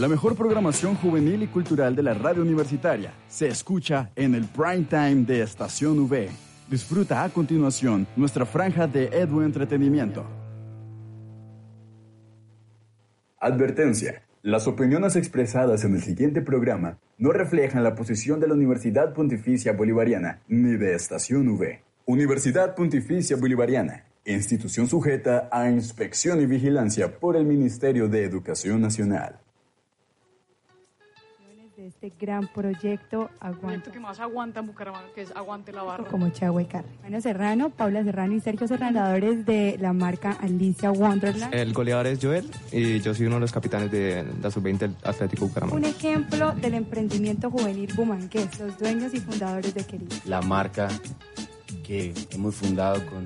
la mejor programación juvenil y cultural de la radio universitaria, se escucha en el prime time de Estación V. Disfruta a continuación nuestra franja de Edu Entretenimiento. Advertencia. Las opiniones expresadas en el siguiente programa no reflejan la posición de la Universidad Pontificia Bolivariana ni de Estación V. Universidad Pontificia Bolivariana, institución sujeta a inspección y vigilancia por el Ministerio de Educación Nacional de este gran proyecto Aguanta. Proyecto que más aguanta en Bucaramanga, que es Aguante la Barra. Como Chagua y Carre. Ana Serrano, Paula Serrano y Sergio Serrano, de la marca Alicia Wonderland. El goleador es Joel y yo soy uno de los capitanes de la sub-20 Atlético Bucaramanga. Un ejemplo del emprendimiento juvenil bumangués, los dueños y fundadores de Querido. La marca que hemos fundado con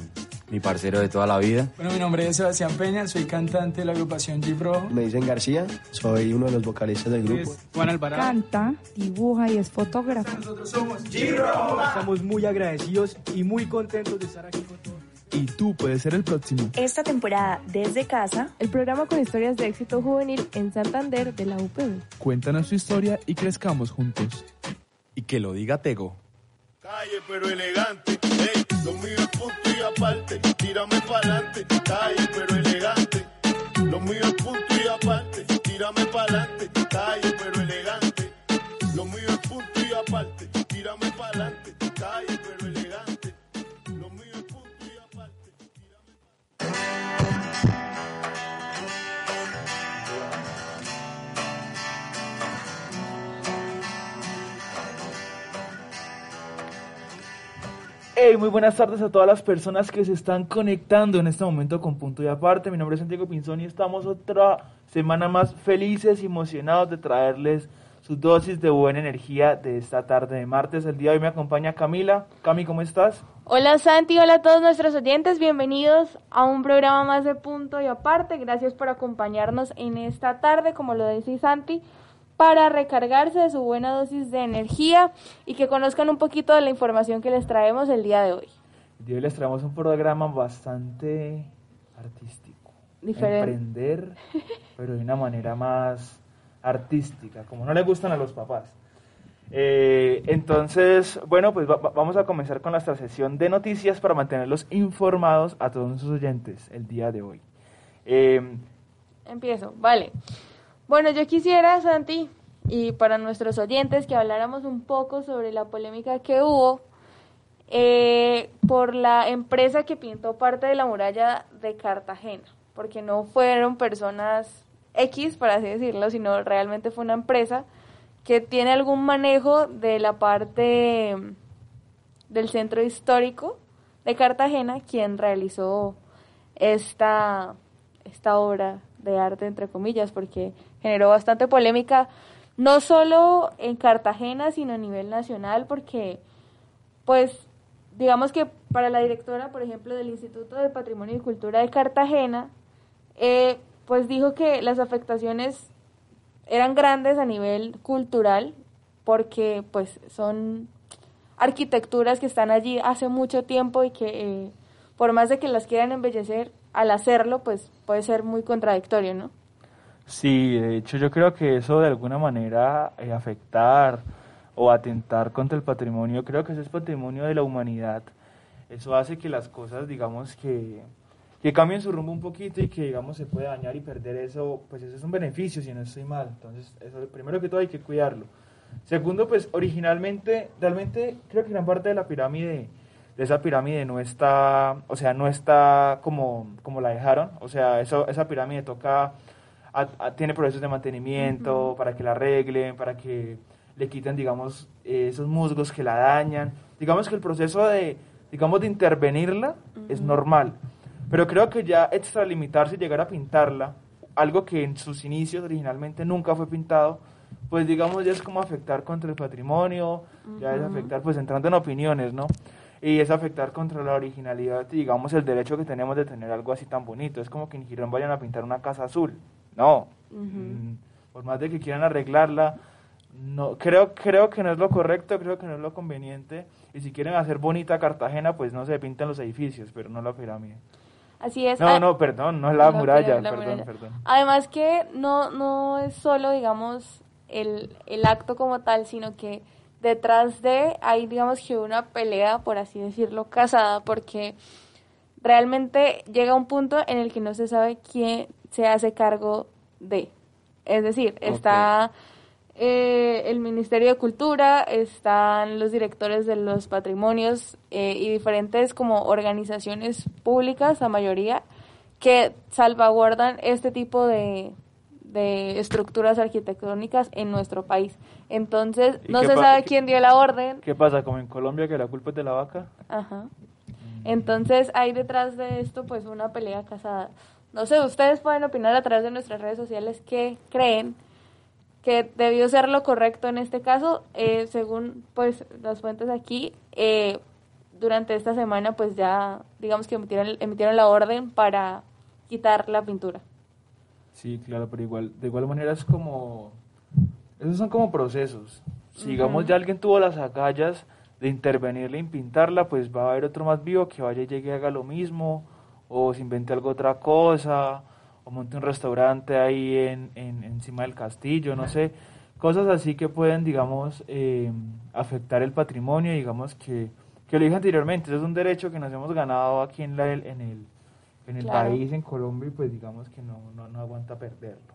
mi parcero de toda la vida. Bueno, mi nombre es Sebastián Peña, soy cantante de la agrupación Jeep Rojo. Me dicen García, soy uno de los vocalistas del grupo. Juan Alvarado. Canta, dibuja y es fotógrafo. Nosotros somos Jeep Rojo. Estamos muy agradecidos y muy contentos de estar aquí con todos. Y tú puedes ser el próximo. Esta temporada, desde casa, el programa con historias de éxito juvenil en Santander de la UPB. Cuéntanos tu historia y crezcamos juntos. Y que lo diga Tego. Calle pero elegante, hey, lo mío es punto y aparte, tírame pa'lante, calle pero elegante, lo mío es punto y aparte, tírame pa'lante, calle Hey, muy buenas tardes a todas las personas que se están conectando en este momento con Punto y Aparte. Mi nombre es Santiago Pinzón y estamos otra semana más felices y emocionados de traerles su dosis de buena energía de esta tarde de martes. El día de hoy me acompaña Camila. Cami, ¿cómo estás? Hola Santi, hola a todos nuestros oyentes. Bienvenidos a un programa más de Punto y Aparte. Gracias por acompañarnos en esta tarde, como lo decía Santi para recargarse de su buena dosis de energía y que conozcan un poquito de la información que les traemos el día de hoy. El día de hoy les traemos un programa bastante artístico. Diferente. Emprender, pero de una manera más artística, como no le gustan a los papás. Eh, entonces, bueno, pues vamos a comenzar con nuestra sesión de noticias para mantenerlos informados a todos nuestros oyentes el día de hoy. Eh, Empiezo, vale. Bueno, yo quisiera, Santi, y para nuestros oyentes, que habláramos un poco sobre la polémica que hubo eh, por la empresa que pintó parte de la muralla de Cartagena, porque no fueron personas X, por así decirlo, sino realmente fue una empresa que tiene algún manejo de la parte del centro histórico de Cartagena, quien realizó esta, esta obra de arte, entre comillas, porque generó bastante polémica, no solo en Cartagena, sino a nivel nacional, porque, pues, digamos que para la directora, por ejemplo, del Instituto de Patrimonio y Cultura de Cartagena, eh, pues dijo que las afectaciones eran grandes a nivel cultural, porque pues son arquitecturas que están allí hace mucho tiempo y que eh, por más de que las quieran embellecer, al hacerlo, pues puede ser muy contradictorio, ¿no? Sí, de hecho yo creo que eso de alguna manera eh, afectar o atentar contra el patrimonio, creo que eso es patrimonio de la humanidad. Eso hace que las cosas, digamos, que, que cambien su rumbo un poquito y que, digamos, se puede dañar y perder eso, pues eso es un beneficio si no estoy mal. Entonces, eso primero que todo hay que cuidarlo. Segundo, pues originalmente, realmente creo que gran parte de la pirámide, de esa pirámide no está, o sea, no está como, como la dejaron. O sea, eso, esa pirámide toca tiene procesos de mantenimiento para que la arreglen, para que le quiten, digamos, esos musgos que la dañan. Digamos que el proceso de, digamos, de intervenirla es normal. Pero creo que ya extralimitarse y llegar a pintarla, algo que en sus inicios originalmente nunca fue pintado, pues digamos ya es como afectar contra el patrimonio, ya es afectar, pues entrando en opiniones, ¿no? Y es afectar contra la originalidad y digamos el derecho que tenemos de tener algo así tan bonito. Es como que en Girón vayan a pintar una casa azul. No. Por más de que quieran arreglarla, no creo creo que no es lo correcto, creo que no es lo conveniente. Y si quieren hacer bonita Cartagena, pues no se pintan los edificios, pero no la pirámide. Así es. No, Ah, no, perdón, no es la, la muralla, la perdón, muralla. perdón. Además que no, no es solo, digamos, el, el acto como tal, sino que detrás de hay, digamos, que una pelea, por así decirlo, casada, porque realmente llega un punto en el que no se sabe quién se hace cargo de. Es decir, está eh, el Ministerio de Cultura, están los directores de los patrimonios eh, y diferentes como organizaciones públicas, la mayoría, que salvaguardan este tipo de, de estructuras arquitectónicas en nuestro país. Entonces, ¿Y no se sabe quién dio la orden. ¿Qué pasa? Como en Colombia, que la culpa es de la vaca. Ajá. Entonces, hay detrás de esto, pues, una pelea casada. No sé, ustedes pueden opinar a través de nuestras redes sociales qué creen que debió ser lo correcto en este caso. Eh, según, pues, las fuentes aquí, eh, durante esta semana, pues, ya, digamos que emitieron, emitieron la orden para quitar la pintura. Sí, claro, pero igual, de igual manera es como, esos son como procesos. Si digamos Ujú. ya alguien tuvo las agallas de intervenirle y pintarla, pues va a haber otro más vivo que vaya y llegue y haga lo mismo, o se invente algo otra cosa, o monte un restaurante ahí en, en- encima del castillo, no sé, cosas así que pueden, digamos, eh, afectar el patrimonio, digamos que, que lo dije anteriormente, eso es un derecho que nos hemos ganado aquí en, la, en el, en el Claro. país, en Colombia, y pues digamos que no, no, no aguanta perderlo.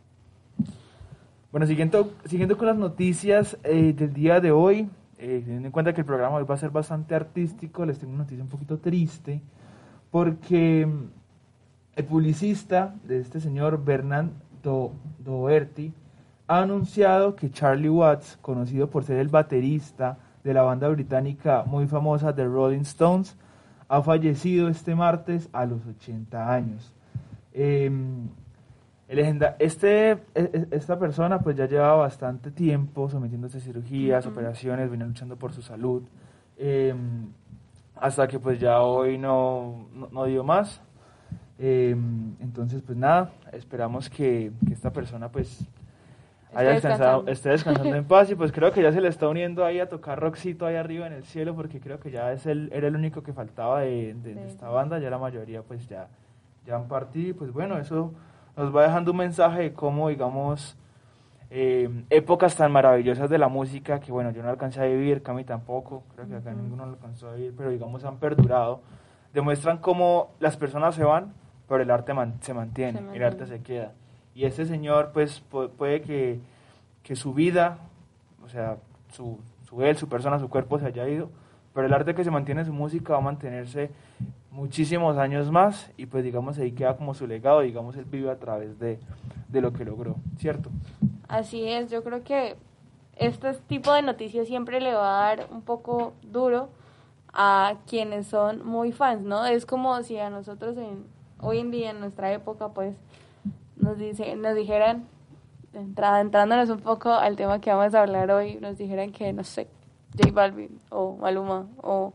Bueno, siguiendo, siguiendo con las noticias eh, del día de hoy, eh, teniendo en cuenta que el programa hoy va a ser bastante artístico, les tengo una noticia un poquito triste, porque mm, el publicista de este señor, Bernard Do- Doherty, ha anunciado que Charlie Watts, conocido por ser el baterista de la banda británica muy famosa The Rolling Stones, ha fallecido este martes a los 80 años. Em, este, e- e- esta persona pues ya llevaba bastante tiempo sometiéndose a cirugías, Ujú. operaciones, venía luchando por su salud, em, hasta que pues ya hoy no, no, no dio más. Em, entonces pues nada, esperamos que, que esta persona pues haya descansado, esté descansando en paz y pues creo que ya se le está uniendo ahí a tocar rockcito ahí arriba en el cielo porque creo que ya es el, era el único que faltaba de, de- de Sí. esta banda, ya la mayoría pues ya, ya han partido y pues bueno, eso nos va dejando un mensaje de cómo digamos eh, épocas tan maravillosas de la música que bueno, yo no alcancé a vivir, Cami tampoco, creo que acá ninguno lo alcanzó a vivir, pero digamos han perdurado, demuestran cómo las personas se van, pero el arte man- se mantiene, Se el arte mantiene. se queda. Y este señor pues pu- puede que, que su vida, o sea, su, su él, su persona, su cuerpo se haya ido, pero el arte que se mantiene en su música va a mantenerse muchísimos años más y pues digamos ahí queda como su legado, digamos él vive a través de, de lo que logró, ¿cierto? Así es, yo creo que este tipo de noticias siempre le va a dar un poco duro a quienes son muy fans, ¿no? Es como si a nosotros en, hoy en día, en nuestra época, pues nos, dice, nos dijeran, entrándonos un poco al tema que vamos a hablar hoy, nos dijeran que, no sé, J Balvin o Maluma o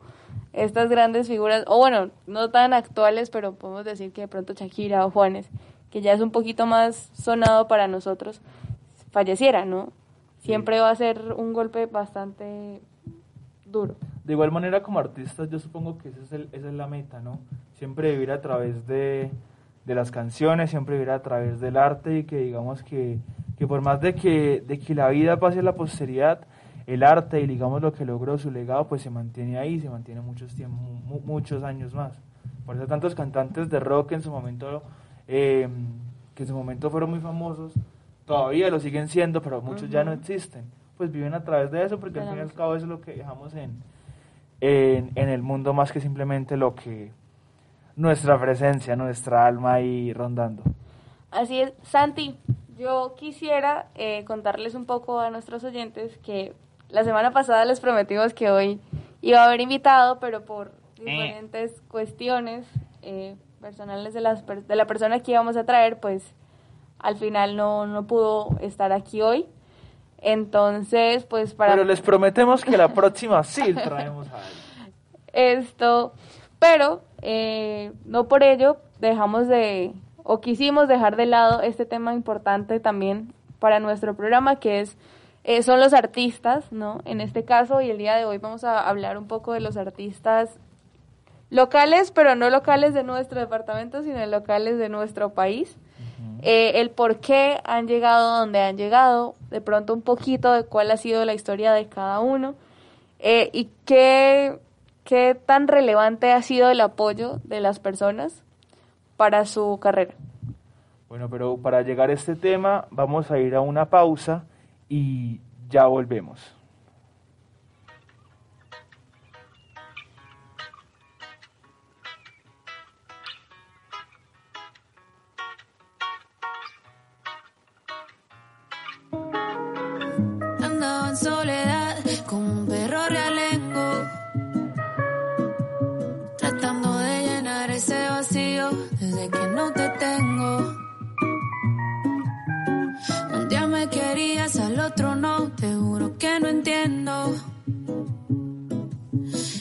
estas grandes figuras, o bueno, no tan actuales, pero podemos decir que de pronto Shakira o Juanes, que ya es un poquito más sonado para nosotros, falleciera, ¿no? Siempre va a ser un golpe bastante duro. De igual manera como artistas yo supongo que ese es el- esa es la meta, ¿no? Siempre vivir a través de, de las canciones, siempre vivir a través del arte y que digamos que, que por más de que, de que la vida pase a la posteridad, el arte y digamos lo que logró su legado pues se mantiene ahí, se mantiene muchos tiempos, mu- muchos años más. Por eso tantos cantantes de rock en su momento, eh, que en su momento fueron muy famosos, todavía lo siguen siendo, pero muchos ya no existen. Pues viven a través de eso porque al fin y al cabo eso es lo que dejamos en, en, en el mundo más que simplemente lo que nuestra presencia, nuestra alma ahí rondando. Así es, Santi, yo quisiera eh, contarles un poco a nuestros oyentes que la semana pasada les prometimos que hoy iba a haber invitado, pero por diferentes cuestiones eh, personales de, las de la persona que íbamos a traer, pues al final no, no pudo estar aquí hoy. Entonces, pues para... Pero les prometemos que la próxima sí traemos a alguien. esto, pero eh, no por ello dejamos de, o quisimos dejar de lado este tema importante también para nuestro programa, que es, eh, son los artistas, ¿no? En este caso, y el día de hoy vamos a hablar un poco de los artistas locales, pero no locales de nuestro departamento, sino locales de nuestro país. Eh, el por qué han llegado donde han llegado, de pronto un poquito de cuál ha sido la historia de cada uno eh, y qué, qué tan relevante ha sido el apoyo de las personas para su carrera. Bueno, pero para llegar a este tema vamos a ir a una pausa y ya volvemos. Andaba en soledad como un perro realengo, tratando de llenar ese vacío desde que no te tengo. Un día me querías, al otro no, te juro que no entiendo.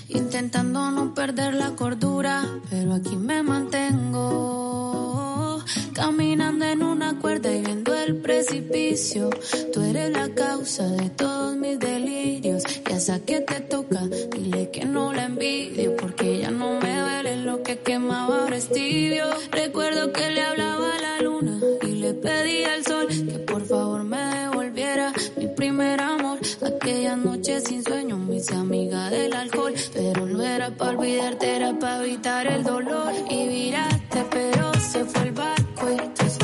Intentando no perder la cordura, pero aquí me mantengo. Caminando en una cuerda y viendo el precipicio. Tú eres la causa de todos mis delirios. Y esa que te toca, dile que no la envidio. Porque ya no me duele lo que quemaba ahora. Recuerdo que le hablaba amigas del alcohol. Pero no era para olvidarte, era para evitar el dolor. Y viraste, pero se fue el barco y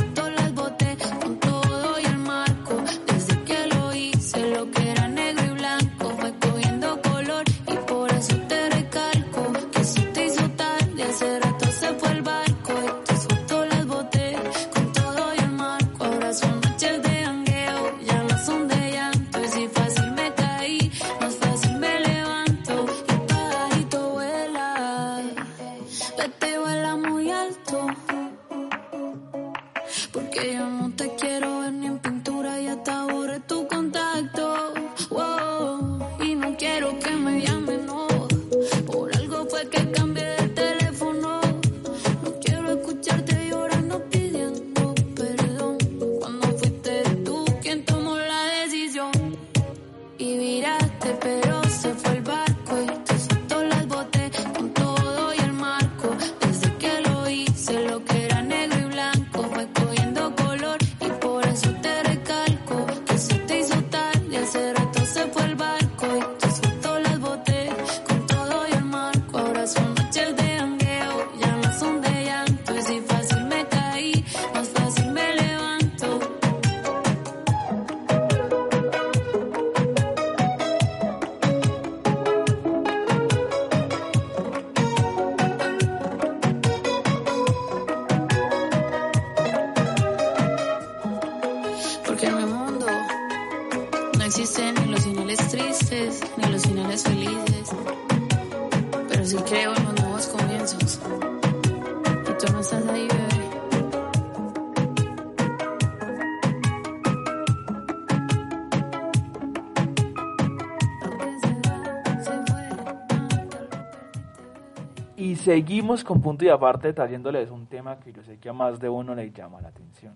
seguimos con punto y aparte trayéndoles un tema que yo sé que a más de uno le llama la atención.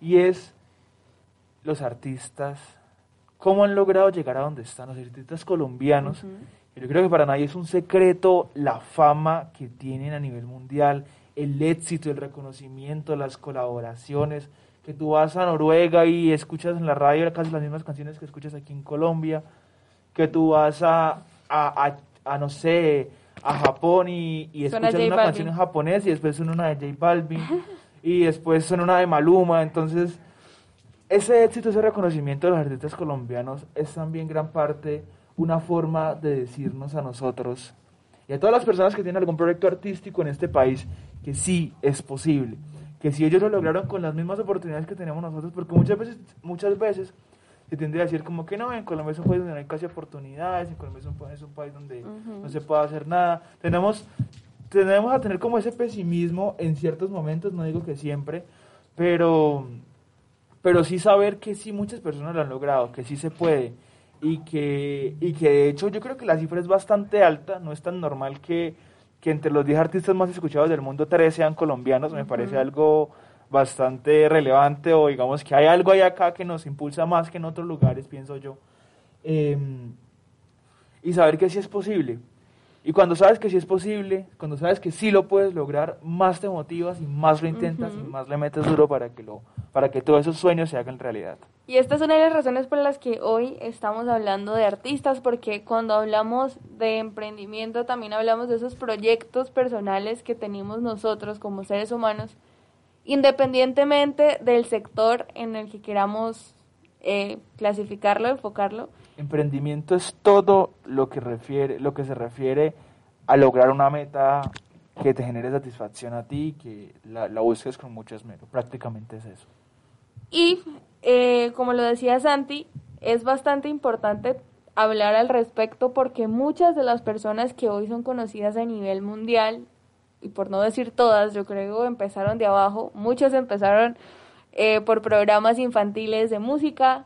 Y es los artistas, cómo han logrado llegar a donde están los artistas colombianos. Y Yo creo que para nadie es un secreto la fama que tienen a nivel mundial, el éxito, el reconocimiento, las colaboraciones, que tú vas a Noruega y escuchas en la radio casi las mismas canciones que escuchas aquí en Colombia, que tú vas a, a, a, a, no sé, a Japón y, y J una canción en japonés y después suena una de J Balvin y después suena una de Maluma, entonces ese éxito, ese reconocimiento de los artistas colombianos es también gran parte una forma de decirnos a nosotros y a todas las personas que tienen algún proyecto artístico en este país que sí es posible, que si ellos lo lograron con las mismas oportunidades que tenemos nosotros, porque muchas veces, muchas veces se tendría a decir como que no, en Colombia es un país donde no hay casi oportunidades, en Colombia es un, es un país donde Ujú. no se puede hacer nada. Tenemos, tenemos a tener como ese pesimismo en ciertos momentos, no digo que siempre, pero, pero sí saber que sí muchas personas lo han logrado, que sí se puede y que, y que de hecho yo creo que la cifra es bastante alta, no es tan normal que, que entre los 10 artistas más escuchados del mundo 3 sean colombianos, me parece algo bastante relevante o digamos que hay algo ahí acá que nos impulsa más que en otros lugares, pienso yo. Em, y saber que sí es posible. Y cuando sabes que sí es posible, cuando sabes que sí lo puedes lograr, más te motivas y más lo intentas y más le metes duro para que, lo, para que todos esos sueños se hagan realidad. Y esta es una de las razones por las que hoy estamos hablando de artistas, porque cuando hablamos de emprendimiento también hablamos de esos proyectos personales que tenemos nosotros como seres humanos, independientemente del sector en el que queramos eh, clasificarlo, enfocarlo. Emprendimiento es todo lo que refiere, lo que se refiere a lograr una meta que te genere satisfacción a ti, que la, la busques con mucho esmero. Prácticamente es eso. Y eh, como lo decía Santi, es bastante importante hablar al respecto porque muchas de las personas que hoy son conocidas a nivel mundial, y por no decir todas, yo creo, empezaron de abajo. Muchas empezaron eh, por programas infantiles de música,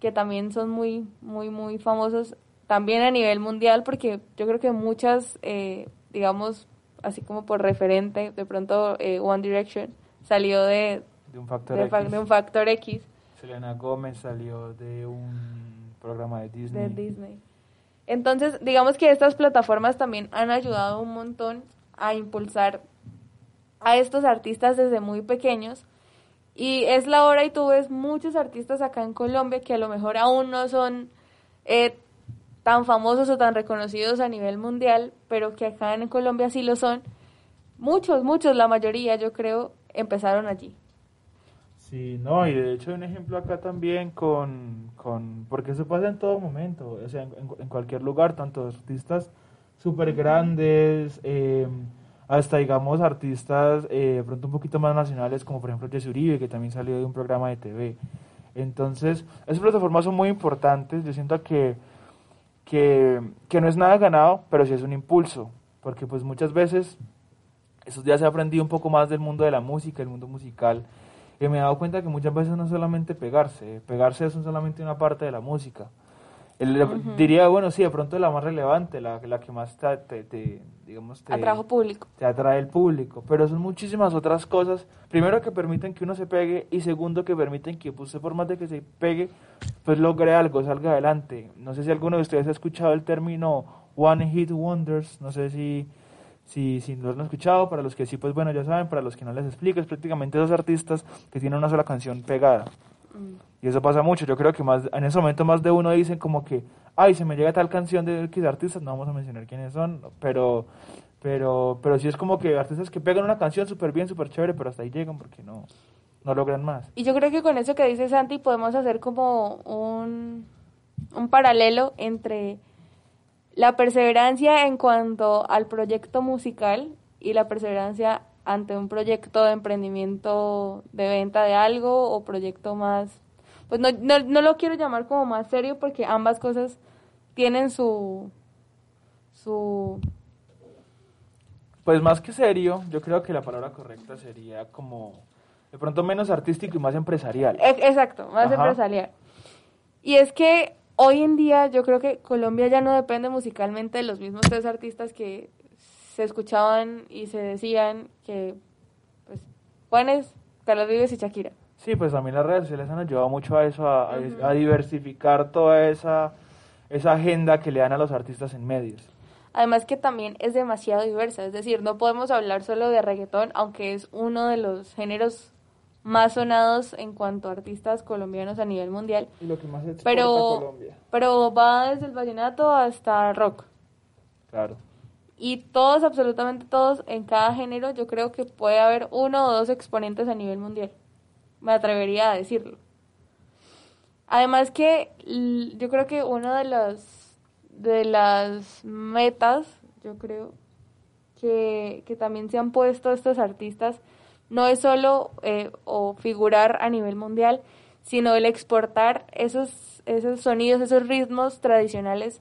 que también son muy, muy, muy famosos también a nivel mundial, porque yo creo que muchas, eh, digamos, así como por referente, de pronto One Direction salió de, de un factor, X. De un factor X. Selena Gómez salió de un programa de Disney. De Disney. Entonces, digamos que estas plataformas también han ayudado un montón a impulsar a estos artistas desde muy pequeños. Y es la hora y tú ves muchos artistas acá en Colombia que a lo mejor aún no son eh, tan famosos o tan reconocidos a nivel mundial, pero que acá en Colombia sí lo son. Muchos, muchos, la mayoría yo creo, empezaron allí. Sí, no, y de hecho hay un ejemplo acá también con, con porque eso pasa en todo momento, o sea, en, cualquier lugar, tanto artistas súper grandes, em, hasta digamos artistas eh, pronto un poquito más nacionales, como por ejemplo Jesse Uribe, que también salió de un programa de TV. Entonces, esas plataformas son muy importantes, yo siento que, que, que no es nada ganado, pero sí es un impulso, porque pues muchas veces, esos días he aprendido un poco más del mundo de la música, el mundo musical, y me he dado cuenta que muchas veces no es solamente pegarse, pegarse es solamente una parte de la música. Diría, bueno, sí, de pronto la más relevante, la, la que más te, te, digamos, te, Atrajo público. te atrae el público, pero son muchísimas otras cosas, primero que permiten que uno se pegue y segundo que permiten que pues, por más de que se pegue, pues logre algo, salga adelante. No sé si alguno de ustedes ha escuchado el término One Hit Wonders, no sé si si, si no lo han escuchado, para los que sí, pues bueno, ya saben, para los que no les explico, es prácticamente dos artistas que tienen una sola canción pegada. Mm. Y eso pasa mucho, yo creo que más en ese momento más de uno dicen como que, ay, se me llega tal canción de X artistas, no vamos a mencionar quiénes son, pero pero pero sí es como que artistas que pegan una canción súper bien, súper chévere, pero hasta ahí llegan porque no, no logran más. Y yo creo que con eso que dice Santi podemos hacer como un, un paralelo entre la perseverancia en cuanto al proyecto musical y la perseverancia ante un proyecto de emprendimiento de venta de algo o proyecto más, pues no, no, lo quiero llamar como más serio porque ambas cosas tienen su, su... Pues más que serio, yo creo que la palabra correcta sería como de pronto menos artístico y más empresarial. Exacto, más empresarial. Y es que hoy en día yo creo que Colombia ya no depende musicalmente de los mismos tres artistas que se escuchaban y se decían que, pues, Juanes, Carlos Vives y Shakira. Sí, pues también las redes sociales han ayudado mucho a eso, a, diversificar toda esa, esa agenda que le dan a los artistas en medios. Además que también es demasiado diversa, es decir, no podemos hablar solo de reggaetón, aunque es uno de los géneros más sonados en cuanto a artistas colombianos a nivel mundial. Y lo que más pero, Colombia. Pero va desde el vallenato hasta rock. Claro. Y todos, absolutamente todos, en cada género, yo creo que puede haber uno o dos exponentes a nivel mundial. Me atrevería a decirlo. Además que yo creo que una de las, de las metas, yo creo, que, que también se han puesto estos artistas no es solo eh, o figurar a nivel mundial, sino el exportar esos, esos sonidos, esos ritmos tradicionales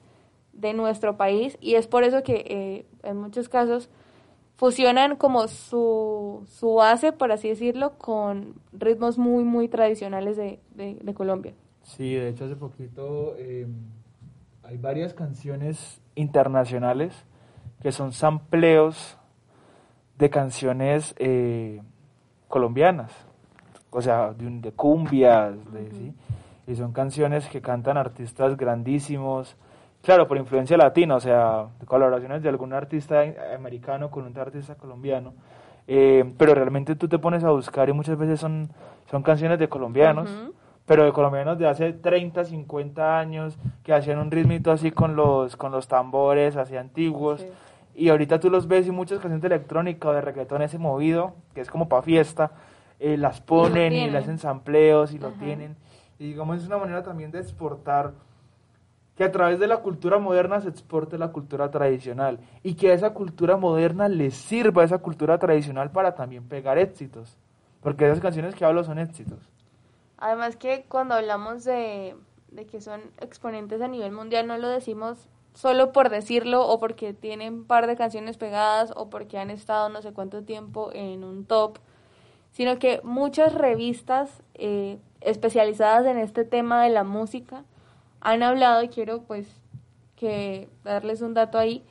de nuestro país y es por eso que eh, en muchos casos fusionan como su, su base, por así decirlo, con ritmos muy, muy tradicionales de, de, Colombia. Sí, de hecho hace poquito em, hay varias canciones internacionales que son sampleos de canciones eh, colombianas, o sea, de, de cumbias, de, y son canciones que cantan artistas grandísimos, claro, por influencia latina, o sea, colaboraciones de algún artista americano con un artista colombiano, eh, pero realmente tú te pones a buscar y muchas veces son, son canciones de colombianos, pero de colombianos de hace 30, 50 años, que hacían un ritmito así con los, con los tambores así antiguos. Y ahorita tú los ves y muchas canciones de electrónica o de reggaetón ese movido, que es como para fiesta, eh, las ponen y, le hacen sampleos y lo tienen. Y digamos, es una manera también de exportar, que a través de la cultura moderna se exporte la cultura tradicional y que a esa cultura moderna le sirva esa cultura tradicional para también pegar éxitos. Porque esas canciones que hablo son éxitos. Además que cuando hablamos de, de que son exponentes a nivel mundial, no lo decimos solo por decirlo o porque tienen un par de canciones pegadas o porque han estado no sé cuánto tiempo en un top, sino que muchas revistas eh, especializadas en este tema de la música han hablado y quiero pues que darles un dato ahí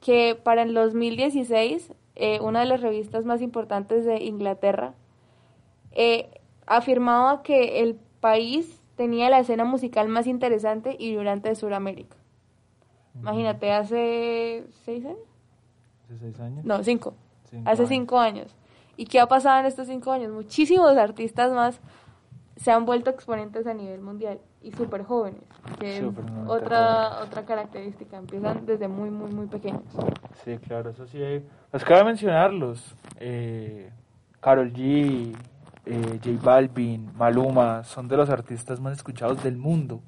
que para el 2016 eh, una de las revistas más importantes de Inglaterra eh, afirmaba que el país tenía la escena musical más interesante y vibrante de Sudamérica. Imagínate, hace seis años. ¿Hace seis años? No, cinco. hace cinco años. ¿Y qué ha pasado en estos cinco años? Muchísimos artistas más se han vuelto exponentes a nivel mundial y súper jóvenes, que es otra, otra característica, empiezan desde muy, muy, muy pequeños. Sí, claro, eso sí. Pues cabe mencionarlos. Eh, Carol G, eh, J Balvin, Maluma, son de los artistas más escuchados del mundo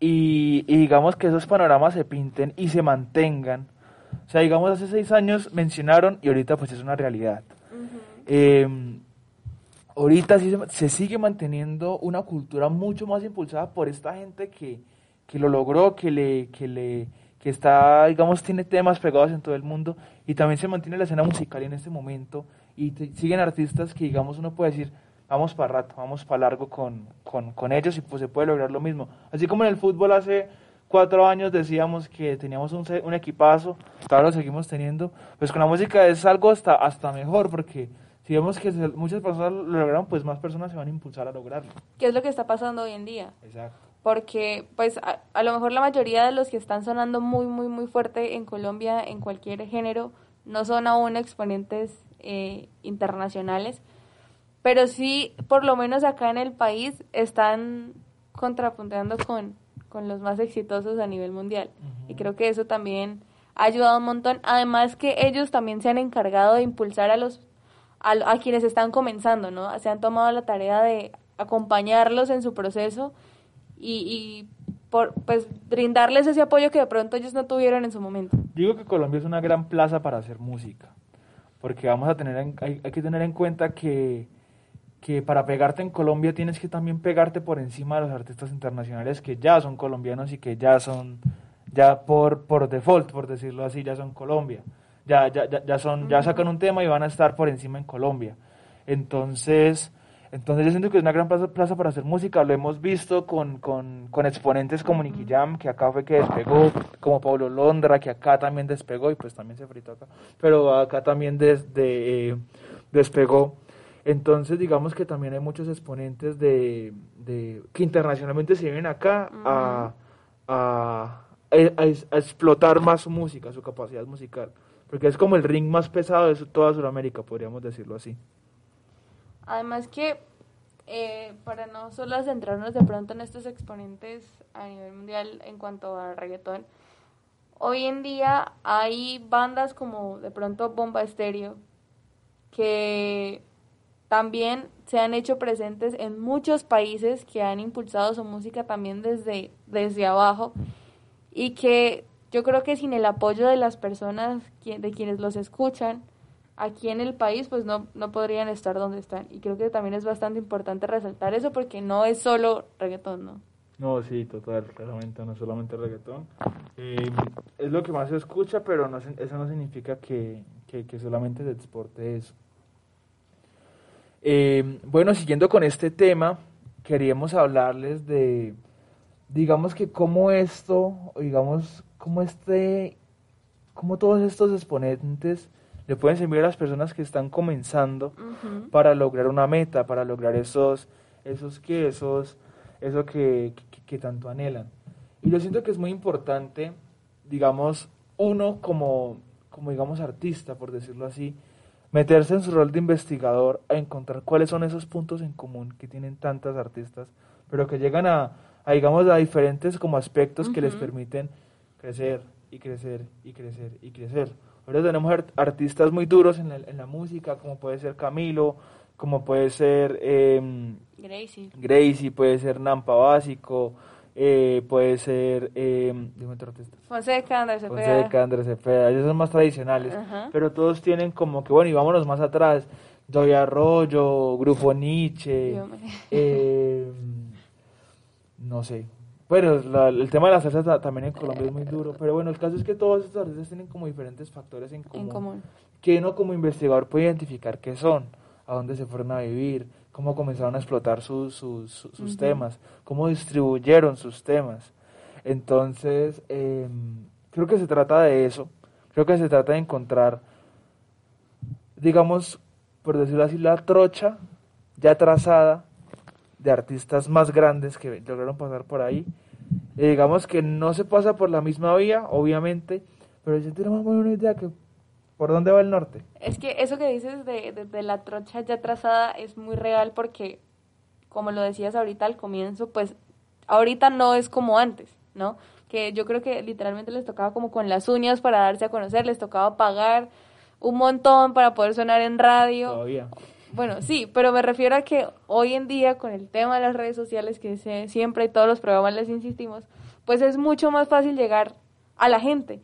y, digamos que esos panoramas se pinten y se mantengan. O sea, digamos, hace seis años mencionaron y ahorita pues es una realidad. Em, ahorita sí se, sigue manteniendo una cultura mucho más impulsada por esta gente que, que lo logró, que le, que le, que está, digamos, tiene temas pegados en todo el mundo y también se mantiene la escena musical en este momento y siguen artistas que, digamos, uno puede decir, vamos para rato, vamos para largo con, con, ellos y pues se puede lograr lo mismo. Así como en el fútbol hace cuatro años decíamos que teníamos un, un equipazo, ahora lo seguimos teniendo, pues con la música es algo hasta, hasta mejor porque si vemos que muchas personas lo lograron, pues más personas se van a impulsar a lograrlo. ¿Qué es lo que está pasando hoy en día? Exacto. Porque pues a, a lo mejor la mayoría de los que están sonando muy, muy, muy fuerte en Colombia en cualquier género no son aún exponentes eh, internacionales, pero sí, por lo menos acá en el país, están contrapunteando con, con los más exitosos a nivel mundial. Y creo que eso también ha ayudado un montón. Además que ellos también se han encargado de impulsar a los a, quienes están comenzando, ¿no? Se han tomado la tarea de acompañarlos en su proceso y, por, pues brindarles ese apoyo que de pronto ellos no tuvieron en su momento. Digo que Colombia es una gran plaza para hacer música, porque vamos a tener hay, hay que tener en cuenta que que para pegarte en Colombia tienes que también pegarte por encima de los artistas internacionales que ya son colombianos y que ya son, ya por, por default, por decirlo así, ya son Colombia. Ya, ya, ya, son, ya sacan un tema y van a estar por encima en Colombia. Entonces, entonces yo siento que es una gran plaza, para hacer música, lo hemos visto con, con, con exponentes como Nicky Jam, que acá fue que despegó, como Pablo Londra, que acá también despegó y pues también se fritó acá, pero acá también desde, eh, despegó. Entonces, digamos que también hay muchos exponentes de, que internacionalmente se vienen acá a, a, explotar más su música, su capacidad musical. Porque es como el ring más pesado de toda Sudamérica, podríamos decirlo así. Además que, eh, para no solo centrarnos de pronto en estos exponentes a nivel mundial en cuanto a reggaetón, hoy en día hay bandas como de pronto Bomba Estéreo, que también se han hecho presentes en muchos países que han impulsado su música también desde, desde abajo y que yo creo que sin el apoyo de las personas, de quienes los escuchan, aquí en el país, pues no, no podrían estar donde están. Y creo que también es bastante importante resaltar eso porque no es solo reggaetón, ¿no? No, sí, total, claramente, no solamente reggaetón. Eh, es lo que más se escucha, pero no, eso no significa que, que, que solamente se exporte eso. Eh, bueno, siguiendo con este tema, queríamos hablarles de, digamos que cómo esto, digamos, cómo este, cómo todos estos exponentes le pueden servir a las personas que están comenzando para lograr una meta, para lograr esos, esos que, esos, eso que, que, tanto anhelan. Y yo siento que es muy importante, digamos, uno como, como digamos, artista, por decirlo así, meterse en su rol de investigador a encontrar cuáles son esos puntos en común que tienen tantas artistas, pero que llegan a, a digamos, a diferentes como aspectos que les permiten crecer y crecer y crecer y crecer. Ahora tenemos artistas muy duros en la, en la música, como puede ser Camilo, como puede ser eh, Gracie. Gracie, puede ser Nampa Básico, eh, puede ser eh, dime otro artista. Fonseca, Andrés Cepeda. Fonseca, Andrés Cepeda, ellos son más tradicionales, pero todos tienen como que, bueno, y vámonos más atrás, Joy Arroyo, Grupo Nietzsche, eh, no sé. Bueno, la- el tema de la salsa ta- también en Colombia es muy duro, pero bueno, el caso es que todos estos artistas tienen como diferentes factores en común, En común. que uno como investigador puede identificar qué son, a dónde se fueron a vivir, cómo comenzaron a explotar sus, sus, sus- temas, cómo distribuyeron sus temas. Entonces, eh, creo que se trata de eso, creo que se trata de encontrar, digamos, por decirlo así, la trocha ya trazada de artistas más grandes que lograron pasar por ahí. Y digamos que no se pasa por la misma vía, obviamente, pero yo tengo más o menos una idea que por dónde va el norte. Es que eso que dices de, de- de la trocha ya trazada es muy real porque, como lo decías ahorita al comienzo, pues ahorita no es como antes, ¿no? Que yo creo que literalmente les tocaba como con las uñas para darse a conocer, les tocaba pagar un montón para poder sonar en radio. Todavía. Bueno, sí, pero me refiero a que hoy en día con el tema de las redes sociales, que se- siempre todos los programas les insistimos, pues es mucho más fácil llegar a la gente.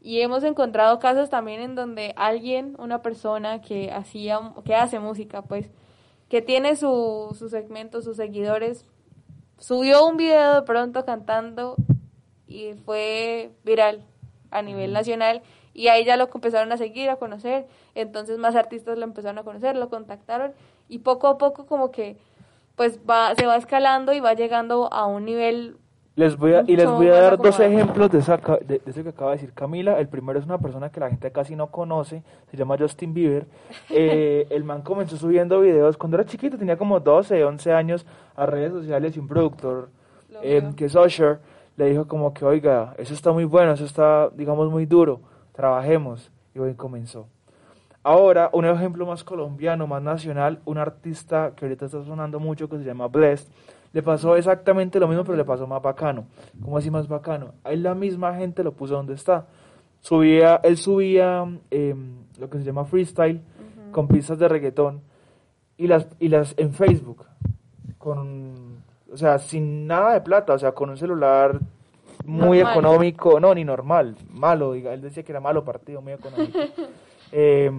Y hemos encontrado casos también en donde alguien, una persona que hacía, que hace música, pues, que tiene su, su segmento, sus seguidores, subió un video de pronto cantando y fue viral a nivel nacional y ahí ya lo empezaron a seguir, a conocer, entonces más artistas lo empezaron a conocer, lo contactaron y poco a poco como que pues va, se va escalando y va llegando a un nivel Les voy a, y les voy a dar dos ejemplos de, esa de, de eso que acaba de decir Camila. El primero es una persona que la gente casi no conoce, se llama Justin Bieber. Eh, el man comenzó subiendo videos cuando era chiquito, tenía como 12, 11 años, a redes sociales y un productor eh, que es Usher le dijo como que, oiga, eso está muy bueno, eso está, digamos, muy duro, trabajemos. Y hoy comenzó. Ahora, un ejemplo más colombiano, más nacional, un artista que ahorita está sonando mucho que se llama Blessed, le pasó exactamente lo mismo, pero le pasó más bacano. ¿Cómo así más bacano? Ahí la misma gente lo puso donde está. Subía, él subía em, lo que se llama freestyle con pistas de reggaetón y las, y las en Facebook, con, o sea, sin nada de plata, o sea, con un celular muy Normal. económico, no, ni normal, malo, diga, él decía que era malo partido, muy económico. Eh,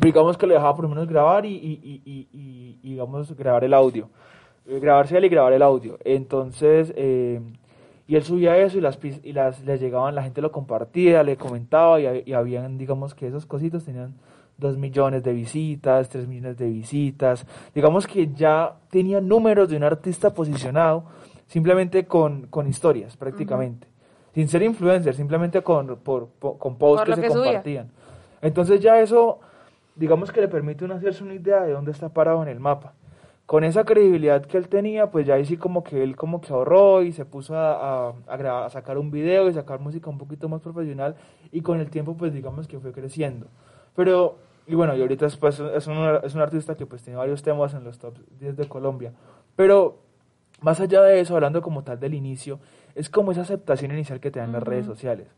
digamos que le dejaba por lo menos grabar y, y, y, y- digamos grabar el audio. Eh, grabarse él y grabar el audio. Entonces, eh, y él subía eso y las y las les llegaban, la gente lo compartía, le comentaba y, hab- y habían, digamos que esos cositos tenían dos millones de visitas, tres millones de visitas. Digamos que ya tenía números de un artista posicionado simplemente con, con historias prácticamente. Sin ser influencer, simplemente con, por, por- con posts Por que se subía. compartían. Entonces ya eso, digamos que le permite uno hacerse una idea de dónde está parado en el mapa. Con esa credibilidad que él tenía, pues ya ahí sí como que él como que ahorró y se puso a, a, a grabar- a sacar un video y sacar música un poquito más profesional y con el tiempo pues digamos que fue creciendo. Pero, y bueno, y ahorita es, pues, es, un, es un artista que pues tiene varios temas en los top 10 de Colombia. Pero más allá de eso, hablando como tal del inicio, es como esa aceptación inicial que te dan las redes sociales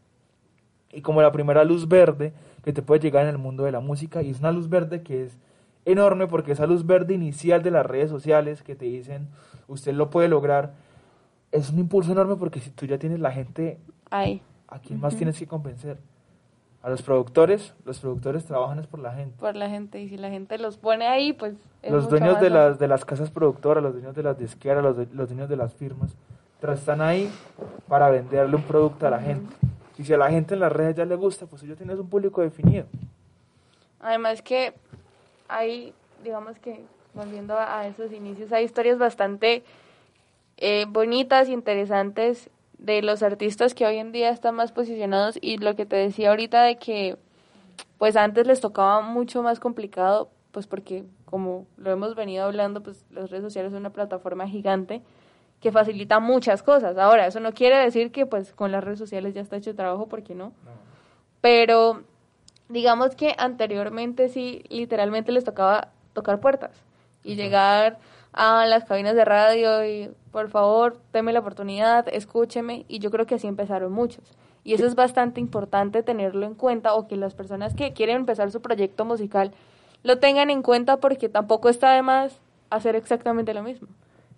y como la primera luz verde que te puede llegar en el mundo de la música y es una luz verde que es enorme porque esa luz verde inicial de las redes sociales que te dicen usted lo puede lograr es un impulso enorme porque si tú ya tienes la gente ahí. ¿a quién más tienes que convencer? A los productores, los productores trabajan es por la gente. por la gente y si la gente los pone ahí, pues es Los mucho dueños más de las, de las casas productoras, los dueños de las disqueras, los, de- los dueños de las firmas, están ahí para venderle un producto a la gente. Y si a la gente en las redes ya le gusta, pues ya tienes un público definido. Además que hay, digamos que, volviendo a, a esos inicios, hay historias bastante eh, bonitas, interesantes de los artistas que hoy en día están más posicionados y lo que te decía ahorita de que pues antes les tocaba mucho más complicado, pues porque como lo hemos venido hablando, pues las redes sociales son una plataforma gigante que facilita muchas cosas. Ahora, eso no quiere decir que pues con las redes sociales ya está hecho el trabajo, porque no. Pero digamos que anteriormente sí, literalmente les tocaba tocar puertas y llegar a las cabinas de radio y por favor, deme la oportunidad, escúcheme y yo creo que así empezaron muchos. Y eso es bastante importante tenerlo en cuenta o que las personas que quieren empezar su proyecto musical lo tengan en cuenta porque tampoco está de más hacer exactamente lo mismo.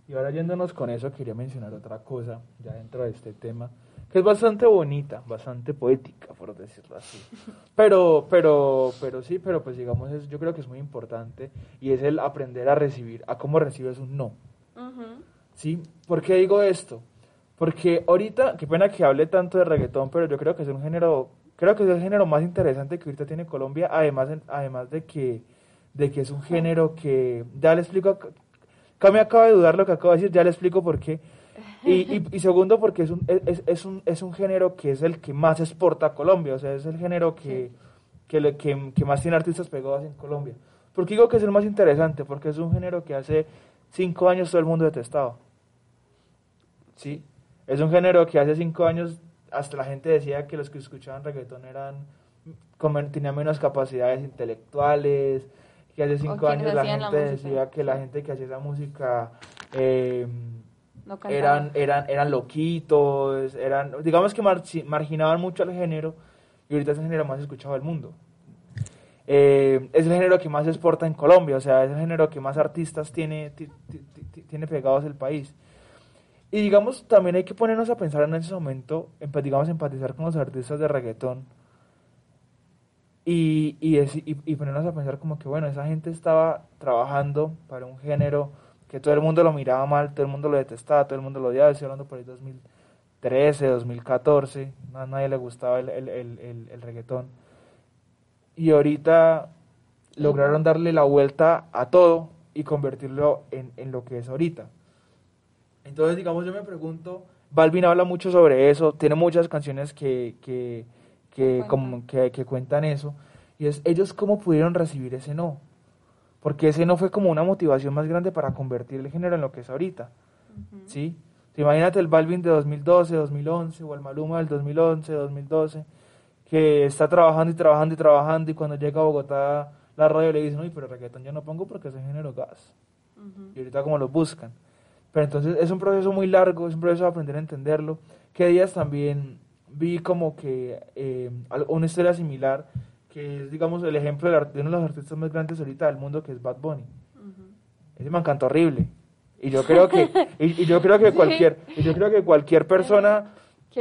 Y ahora yéndonos con eso, quería mencionar otra cosa ya dentro de este tema, que es bastante bonita, bastante poética, por decirlo así. Pero, pero, pero sí, pero pues digamos, es, yo creo que es muy importante y es el aprender a recibir, a cómo recibes un no. ¿Sí? ¿Por qué digo esto? Porque ahorita, qué pena que hable tanto de reggaetón, pero yo creo que es un género, creo que es el género más interesante que ahorita tiene Colombia, además, además de que, de que es un género que, ya le explico, me acaba de dudar lo que acabo de decir, ya le explico por qué. Y, y, segundo, porque es un, es, es, un, es un género que es el que más exporta a Colombia, o sea, es el género que, que, le, que, que, más tiene artistas pegados en Colombia. ¿Por qué digo que es el más interesante? Porque es un género que hace cinco años todo el mundo detestaba. ¿Sí? Es un género que hace cinco años hasta la gente decía que los que escuchaban reggaetón eran tenían menos capacidades intelectuales, que hace cinco años la gente decía que la gente que hacía esa música eh, eran, eran, eran loquitos, eran, digamos que marginaban mucho al género y ahorita es el género más escuchado del mundo. Eh, es el género que más exporta en Colombia, o sea, es el género que más artistas tiene, tiene pegados el país. Y digamos, también hay que ponernos a pensar en ese momento, digamos, empatizar con los artistas de reggaetón y, y, y, ponernos a pensar como que, bueno, esa gente estaba trabajando para un género que todo el mundo lo miraba mal, todo el mundo lo detestaba, todo el mundo lo odiaba, estoy hablando por ahí 2013, 2014, a nadie le gustaba el, el, el, el reggaetón. Y ahorita lograron darle la vuelta a todo y convertirlo en, en lo que es ahorita. Entonces, digamos, yo me pregunto, Balvin habla mucho sobre eso, tiene muchas canciones que, que que, como, que, que, cuentan eso, y es ellos cómo pudieron recibir ese no, porque ese no fue como una motivación más grande para convertir el género en lo que es ahorita, ¿sí? Imagínate el Balvin de 2012, 2011, o el Maluma del 2011, 2012, que está trabajando y trabajando y trabajando, y cuando llega a Bogotá, la radio le dice, no, pero reggaetón yo no pongo porque es género gas. Y ahorita como lo buscan. Pero entonces es un proceso muy largo, es un proceso de aprender a entenderlo. Que días también vi como que eh, una historia similar, que es, digamos, el ejemplo de, uno de los artistas más grandes ahorita del mundo, que es Bad Bunny. Ese man canta horrible. Y yo creo que, y, yo creo que cualquier, y yo creo que cualquier persona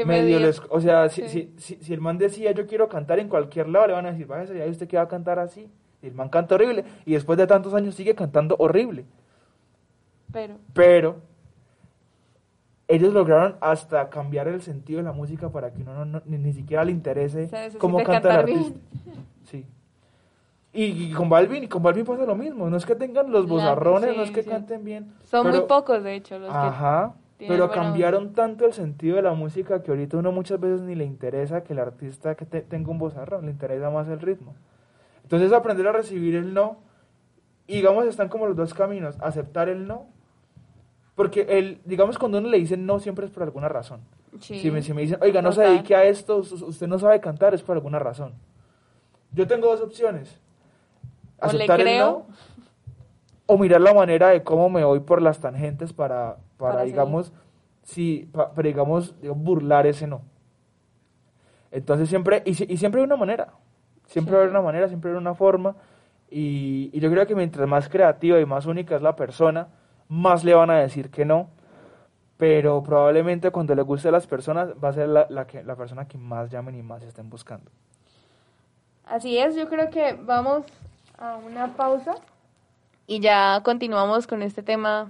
medio les, o sea, si, si, si, el man decía yo quiero cantar en cualquier lado, le van a decir, váyase, ya usted que va a cantar así. Y el man canta horrible. Y después de tantos años sigue cantando horrible. Pero. Pero ellos lograron hasta cambiar el sentido de la música para que uno no, ni, siquiera le interese cómo canta el artista. Sí. Y, con Balvin, y con Balvin pasa lo mismo. No es que tengan los bozarrones, no es que canten bien. Son muy pocos, de hecho, los Ajá. Pero cambiaron tanto el sentido de la música que ahorita uno muchas veces ni le interesa que el artista que tenga un bozarrón, le interesa más el ritmo. Entonces aprender a recibir el no, y digamos están como los dos caminos, aceptar el no porque el, digamos, cuando uno le dice no, siempre es por alguna razón. Si, me, si, me, dicen, oiga, no se dedique a esto, usted no sabe cantar, es por alguna razón. Yo tengo dos opciones. Aceptar el no o mirar la manera de cómo me voy por las tangentes para, para, digamos, si, para, digamos, burlar ese no. Entonces siempre, y, y siempre hay una manera. Siempre hay una manera, siempre hay una forma. Y, y yo creo que mientras más creativa y más única es la persona, más le van a decir que no, pero probablemente cuando le guste a las personas va a ser la, la, que, la persona que más llamen y más estén buscando. Así es, yo creo que vamos a una pausa y ya continuamos con este tema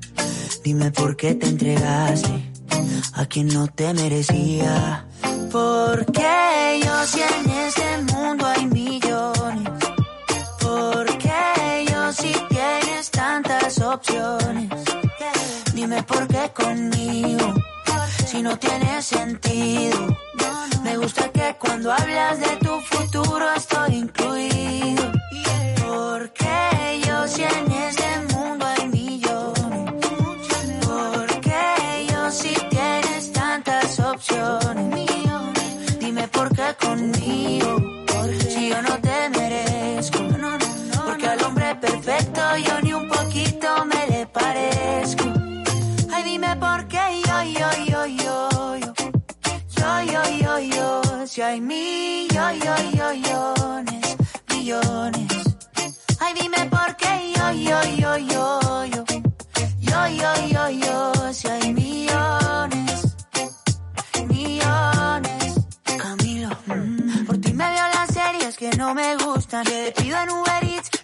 Dime por qué te entregaste a quien no te merecía. Porque yo si en este mundo hay millones. Porque yo si tienes tantas opciones. Dime por qué conmigo, si no tiene sentido. Me gusta que cuando hablas de tu futuro estoy incluido. Yo. Si hay millones,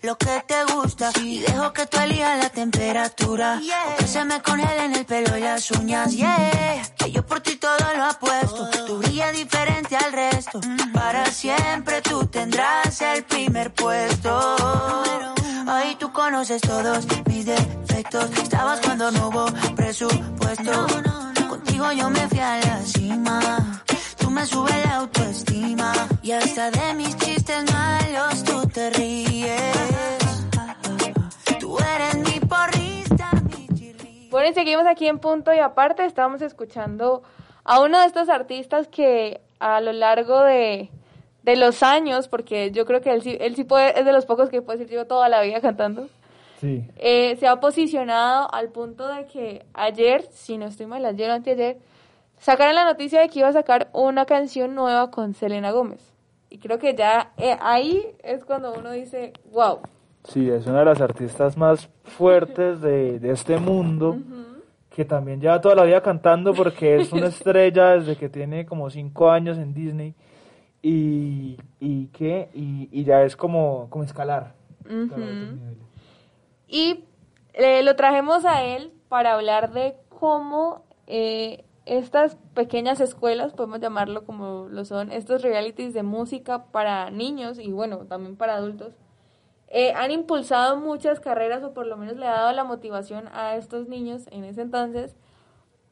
lo que te gusta. Y dejo que tú elijas la temperatura. O que se me congelen el pelo y las uñas. Yeah, que yo por ti todo lo apuesto. Tú brillas diferente al resto. Para siempre tú tendrás el primer puesto. Ahí tú conoces todos mis defectos. Estabas cuando no hubo presupuesto. Contigo yo me fui a la cima. Me subes la autoestima. Y hasta de mis chistes malos tú te ríes. Tú eres mi porrista. Bueno, y seguimos aquí en punto y aparte estamos escuchando a uno de estos artistas que a lo largo de, de los años, porque yo creo que él sí, él sí puede, es de los pocos que puede decir yo toda la vida cantando, Sí. eh, se ha posicionado al punto de que ayer, si no estoy mal, ayer o anteayer, sacaron la noticia de que iba a sacar una canción nueva con Selena Gómez. Y creo que ya eh, ahí es cuando uno dice, wow. Sí, es una de las artistas más fuertes de, de este mundo, que también lleva toda la vida cantando porque es una estrella desde que tiene como cinco años en Disney y, y que y, y ya es como, como escalar. Y eh, lo trajimos a él para hablar de cómo eh, estas pequeñas escuelas, podemos llamarlo como lo son, estos realities de música para niños y bueno, también para adultos, eh, han impulsado muchas carreras o por lo menos le ha dado la motivación a estos niños en ese entonces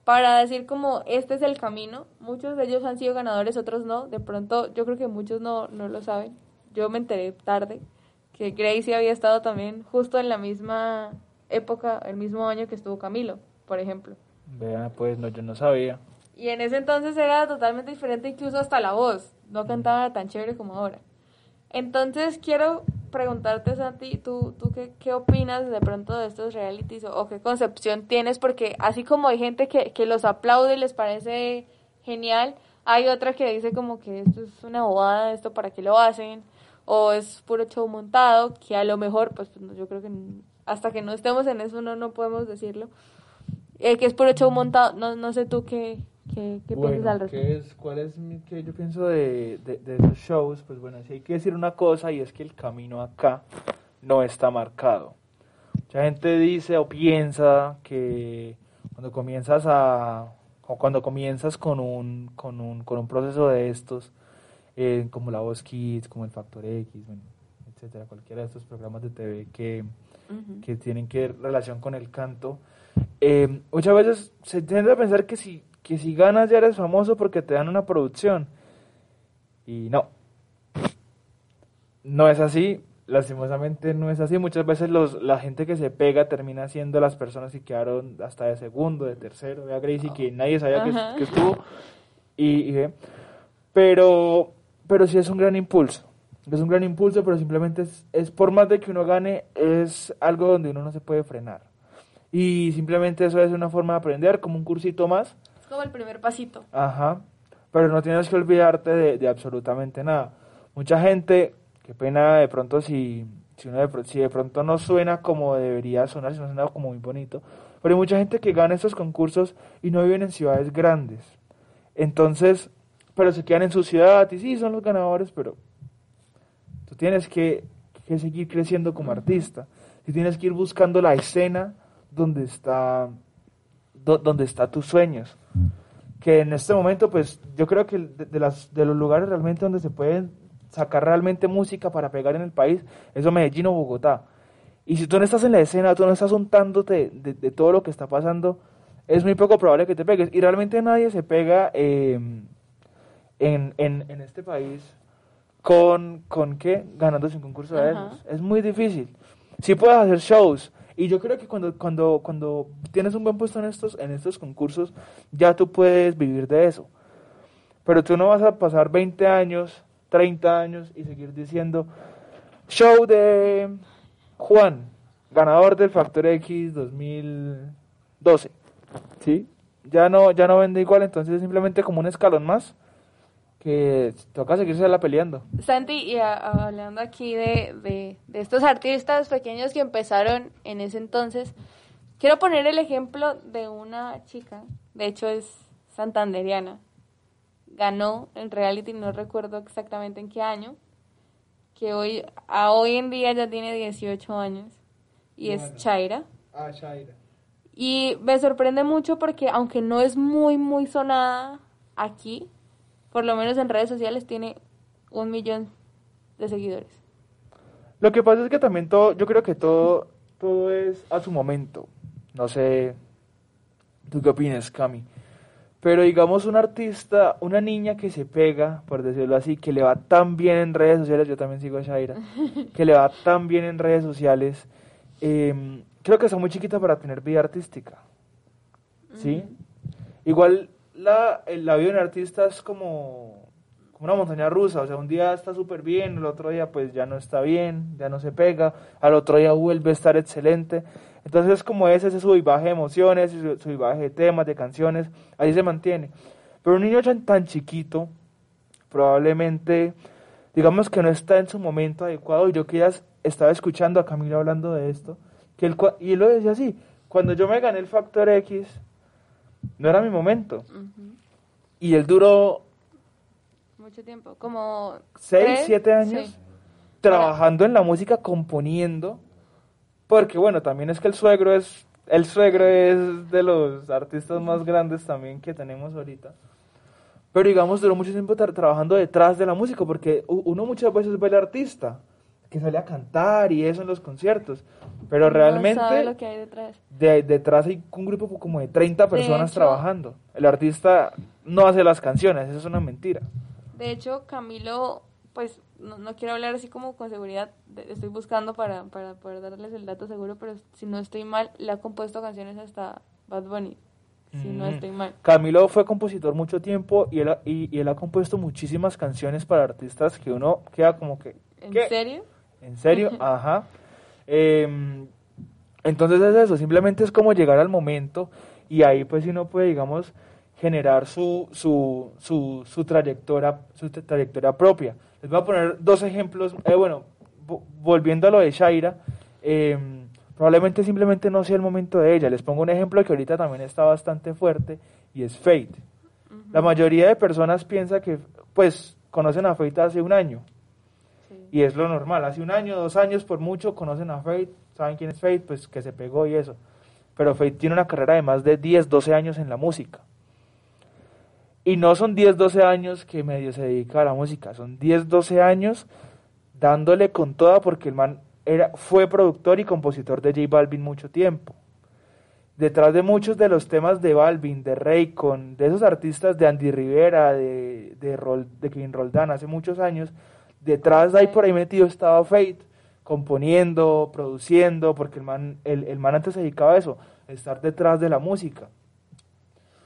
para decir como este es el camino. Muchos de ellos han sido ganadores, otros no. De pronto yo creo que muchos no, no lo saben. Yo me enteré tarde que Gracie había estado también justo en la misma época, el mismo año que estuvo Camilo, por ejemplo. Vea, pues no, yo no sabía. Y en ese entonces era totalmente diferente, incluso hasta la voz. No cantaba tan chévere como ahora. Entonces quiero preguntarte, Santi, ¿tú, tú qué, qué opinas de pronto de estos realities o, o qué concepción tienes? Porque así como hay gente que, que los aplaude y les parece genial, hay otra que dice como que esto es una bobada, esto para qué lo hacen, o es puro show montado, que a lo mejor, pues pues, yo creo que hasta que no estemos en eso no, no podemos decirlo, eh, que es puro show montado, no, no sé tú qué, qué, qué piensas Bueno, al respecto. ¿qué es, ¿cuál es mi, qué yo pienso de, de, de esos shows? Pues bueno, sí hay que decir una cosa y es que el camino acá no está marcado. Mucha gente dice o piensa que cuando comienzas a o cuando comienzas con un con un con un proceso de estos eh, como la Voz Kids, como el Factor X, bueno, etcétera, cualquiera de estos programas de TV que que tienen que ver relación con el canto. Eh, muchas veces se tiende a pensar que si, que si ganas ya eres famoso porque te dan una producción. Y no. No es así. Lastimosamente no es así. Muchas veces los, la gente que se pega termina siendo las personas que quedaron hasta de segundo, de tercero. Vea Gracie que nadie sabía que, que estuvo. Y, y. Pero, pero sí es un gran impulso. Es un gran impulso, pero simplemente es, es por más de que uno gane, es algo donde uno no se puede frenar. Y simplemente eso es una forma de aprender, como un cursito más. Es como el primer pasito. Ajá. Pero no tienes que olvidarte de, de absolutamente nada. Mucha gente, qué pena de pronto si, si, uno de, si de pronto no suena como debería sonar, si no suena como muy bonito. Pero hay mucha gente que gana estos concursos y no viven en ciudades grandes. Entonces, pero se quedan en su ciudad y sí, son los ganadores, pero tú tienes que, que seguir creciendo como artista. Y tienes que ir buscando la escena donde está do- donde están tus sueños. Que en este momento, pues yo creo que de, de las, de los lugares realmente donde se pueden sacar realmente música para pegar en el país, eso Medellín o Bogotá. Y si tú no estás en la escena, tú no estás untándote de, de todo lo que está pasando, es muy poco probable que te pegues. Y realmente nadie se pega eh, en, en, en este país con, con qué? Ganándose un concurso de Ajá. esos. Es muy difícil. Sí puedes hacer shows. Y yo creo que cuando, cuando, cuando tienes un buen puesto en estos, en estos concursos, ya tú puedes vivir de eso. Pero tú no vas a pasar 20 años, 30 años y seguir diciendo, show de Juan, ganador del Factor X 2012. ¿Sí? Ya no, ya no vende igual, entonces es simplemente como un escalón más que toca seguirse la peleando. Santi, y a- a- hablando aquí de, de, de estos artistas pequeños que empezaron en ese entonces, quiero poner el ejemplo de una chica, de hecho es santanderiana, ganó el reality, no recuerdo exactamente en qué año, que hoy, a hoy en día ya tiene 18 años, y es. Chaira. Ah, Shaira. Y me sorprende mucho porque aunque no es muy, muy sonada aquí, por lo menos en redes sociales tiene un millón de seguidores. Lo que pasa es que también todo, yo creo que todo, todo es a su momento. No sé, ¿tú qué opinas, Cami? Pero digamos un artista, una niña que se pega, por decirlo así, que le va tan bien en redes sociales, yo también sigo a Shaira, que le va tan bien en redes sociales, eh, creo que está muy chiquita para tener vida artística. ¿Sí? Igual la, la vida de un artista es como, como una montaña rusa, o sea, un día está súper bien, el otro día pues ya no está bien, ya no se pega, al otro día vuelve a estar excelente. Entonces es como ese, sub y baja de emociones, su, sub y baja de temas, de canciones, ahí se mantiene. Pero un niño tan, chiquito, probablemente, digamos que no está en su momento adecuado, y yo que ya estaba escuchando a Camilo hablando de esto, que él, y él lo decía así, cuando yo me gané el Factor X, no era mi momento. Y él duró Mucho tiempo, como... 6, tres, 7 años sí. trabajando en la música, componiendo, porque bueno, también es que el suegro es, el suegro es de los artistas más grandes también que tenemos ahorita. Pero digamos, duró mucho tiempo tra- trabajando detrás de la música, porque uno muchas veces ve al artista que sale a cantar y eso en los conciertos, pero No realmente sabe lo que hay detrás. de, detrás hay un grupo como de 30 personas hecho- trabajando. El artista no hace las canciones, eso es una mentira. De hecho, Camilo, pues no, no quiero hablar así como con seguridad, de- estoy buscando para, para poder darles el dato seguro, pero si no estoy mal, le ha compuesto canciones hasta Bad Bunny, si no Mm. estoy mal. Camilo fue compositor mucho tiempo y él, ha- y, y él ha compuesto muchísimas canciones para artistas que uno queda como que... ¿En ¿qué? serio? ¿En serio? Ajá. Em, entonces es eso, simplemente es como llegar al momento y ahí pues si uno puede, digamos, generar su, su, su, su trayectoria, su tra- trayectoria propia. Les voy a poner dos ejemplos, eh, bueno, vo- volviendo a lo de Shaira, em, probablemente simplemente no sea el momento de ella. Les pongo un ejemplo que ahorita también está bastante fuerte y es Fate. La mayoría de personas piensa que, pues, conocen a Fate hace un año. Y es lo normal, hace un año, dos años por mucho conocen a Fate, saben quién es Fate, pues que se pegó y eso. Pero Fate tiene una carrera de más de 10, 12 años en la música. Y no son 10, 12 años que medio se dedica a la música, son 10, 12 años dándole con toda porque el man era, fue productor y compositor de J Balvin mucho tiempo. Detrás de muchos de los temas de Balvin, de Raycon, de esos artistas de Andy Rivera, de, de, Rol- de Kevin Roldán hace muchos años, detrás de ahí por ahí metido estaba Fate, componiendo, produciendo, porque el man, el, el man antes se dedicaba a eso, estar detrás de la música.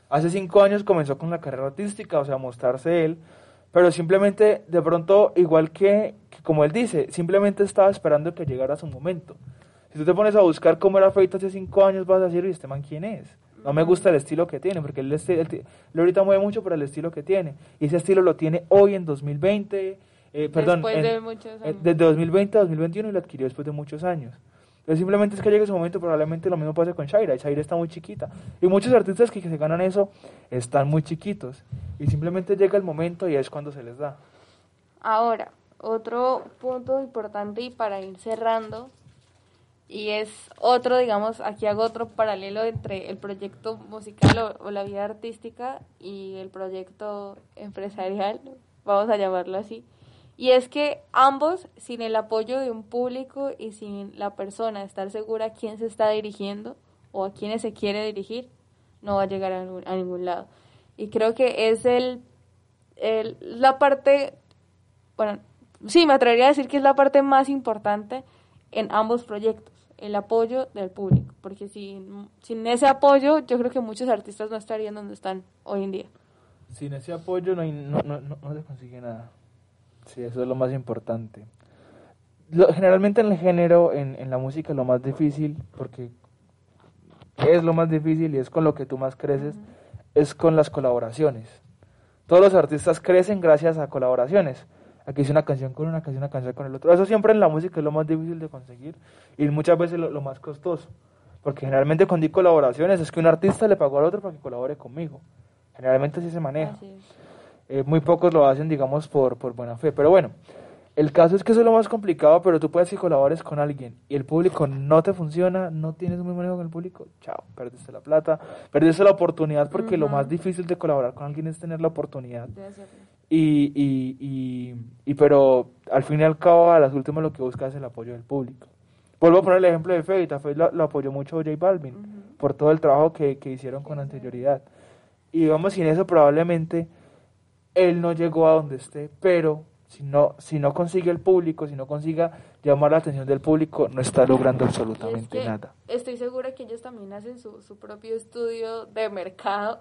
Hace cinco años comenzó con la carrera artística, o sea, mostrarse él, pero simplemente de pronto, igual que, que como él dice, simplemente estaba esperando que llegara su momento. Si tú te pones a buscar cómo era Fate hace cinco años, vas a decir, ¿y este man quién es? No me gusta el estilo que tiene, porque él, este- él él ahorita mueve mucho por el estilo que tiene. Y ese estilo lo tiene hoy en 2020, eh, perdón, Después en- de muchos eh, años. desde 2020 a 2021 y lo adquirió después de muchos años. Entonces simplemente es que llegue ese momento, probablemente lo mismo pase con Shaira. Shaira está muy chiquita. Y muchos artistas que, que se ganan eso están muy chiquitos. Y simplemente llega el momento y es cuando se les da. Ahora, otro punto importante y para ir cerrando, y es otro, digamos, aquí hago otro paralelo entre el proyecto musical o, la vida artística y el proyecto empresarial, vamos a llamarlo así. Y es que ambos, sin el apoyo de un público y sin la persona estar segura a quién se está dirigiendo o a quiénes se quiere dirigir, no va a llegar a ningún, a ningún lado. Y creo que es el, el, la parte, bueno, sí, me atrevería a decir que es la parte más importante en ambos proyectos el apoyo del público, porque sin, sin ese apoyo yo creo que muchos artistas no estarían donde están hoy en día. Sin ese apoyo no, no, no, no, se consigue nada. Sí, eso es lo más importante. generalmente en el género, en, en la música, lo más difícil, porque es lo más difícil y es con lo que tú más creces, es con las colaboraciones. Todos los artistas crecen gracias a colaboraciones aquí hice una canción con una canción, una canción con el otro. Eso siempre en la música es lo más difícil de conseguir y muchas veces lo, más costoso. Porque generalmente cuando hay colaboraciones es que un artista le pagó al otro para que colabore conmigo. Generalmente así se maneja. Eh, muy pocos lo hacen, digamos, por, por buena fe. Pero bueno, el caso es que eso es lo más complicado, pero tú puedes que colabores con alguien y el público no te funciona, no tienes muy manejo con el público, chao, perdiste la plata, perdiste la oportunidad porque lo más difícil de colaborar con alguien es tener la oportunidad. Y, y, y, y, pero al fin y al cabo, a las últimas lo que busca es el apoyo del público. Vuelvo a poner el ejemplo de Fate. Fate lo, apoyó mucho J Balvin por todo el trabajo que, que hicieron con anterioridad. Y vamos, sin eso probablemente él no llegó a donde esté, pero si no, si no consigue el público, si no consiga llamar la atención del público, no está logrando absolutamente nada. Estoy segura que ellos también hacen su, su propio estudio de mercado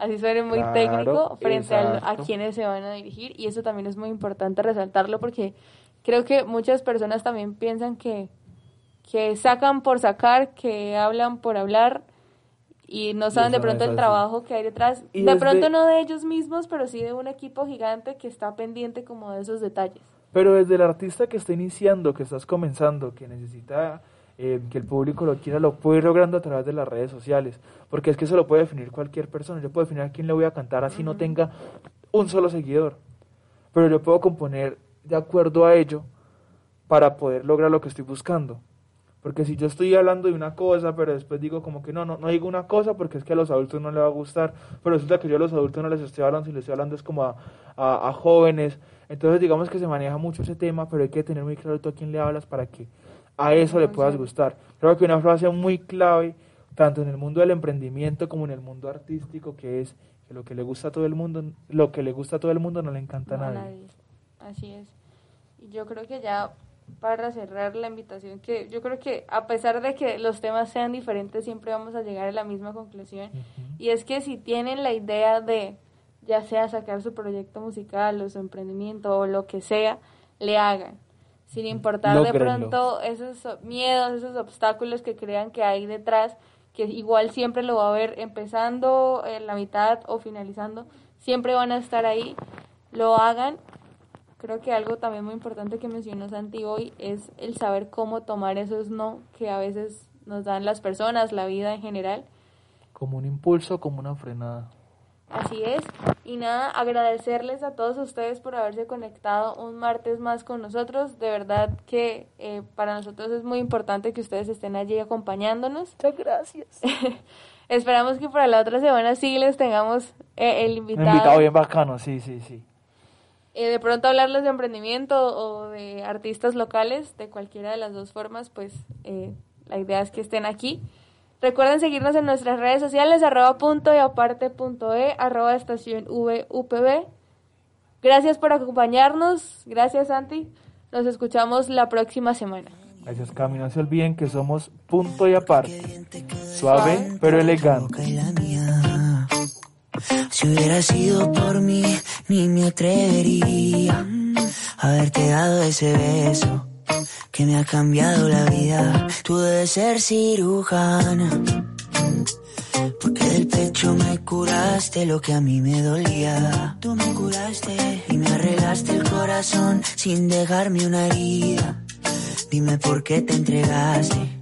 así suene muy técnico, frente a, quienes se van a dirigir. Y eso también es muy importante resaltarlo porque creo que muchas personas también piensan que, que sacan por sacar, que hablan por hablar y no saben de pronto el trabajo que hay detrás. de pronto no de ellos mismos, pero sí de un equipo gigante que está pendiente como de esos detalles. Pero desde el artista que está iniciando, que estás comenzando, que necesita eh, que el público lo quiera, lo puede ir logrando a través de las redes sociales, porque es que eso lo puede definir cualquier persona. Yo puedo definir a quién le voy a cantar así no tenga un solo seguidor, pero yo puedo componer de acuerdo a ello para poder lograr lo que estoy buscando. Porque si yo estoy hablando de una cosa, pero después digo como que no, no, no digo una cosa porque es que a los adultos no les va a gustar, pero resulta que yo a los adultos no les estoy hablando, si les estoy hablando es como a, a, jóvenes. Entonces digamos que se maneja mucho ese tema, pero hay que tener muy claro tú a quién le hablas para que a eso le puedas gustar. Creo que una frase muy clave, tanto en el mundo del emprendimiento como en el mundo artístico, que es que lo que le gusta a todo el mundo, lo que le gusta a todo el mundo no le encanta a nadie. Así es. Yo creo que ya para cerrar la invitación, que yo creo que a pesar de que los temas sean diferentes, siempre vamos a llegar a la misma conclusión. Y es que si tienen la idea de, ya sea sacar su proyecto musical o su emprendimiento o lo que sea, le hagan sin importar de pronto esos miedos, esos obstáculos que crean que hay detrás, que igual siempre lo va a ver empezando en la mitad o finalizando, siempre van a estar ahí, lo hagan. Creo que algo también muy importante que mencionó Santi hoy es el saber cómo tomar esos no que a veces nos dan las personas, la vida en general. Como un impulso, como una frenada. Así es. Y nada, agradecerles a todos ustedes por haberse conectado un martes más con nosotros. De verdad que eh, para nosotros es muy importante que ustedes estén allí acompañándonos. Muchas gracias. Esperamos que para la otra semana sí les tengamos eh, el invitado. Un invitado bien bacano, sí, sí, sí. Eh, de pronto hablarles de emprendimiento o de artistas locales, de cualquiera de las dos formas, pues la idea es que estén aquí. Recuerden seguirnos en nuestras redes sociales, arroba punto y aparte punto e, arroba estación VUPB. Gracias por acompañarnos. Gracias, Santi. Nos escuchamos la próxima semana. Gracias, Cami. No se olviden que somos punto y aparte. Suave, pero elegante. Si hubiera sido por mí, ni me atrevería a haberte dado ese beso que me ha cambiado la vida. Tú debes ser cirujana. Porque del pecho me curaste lo que a mí me dolía. Tú me curaste y me arreglaste el corazón sin dejarme una herida. Dime por qué te entregaste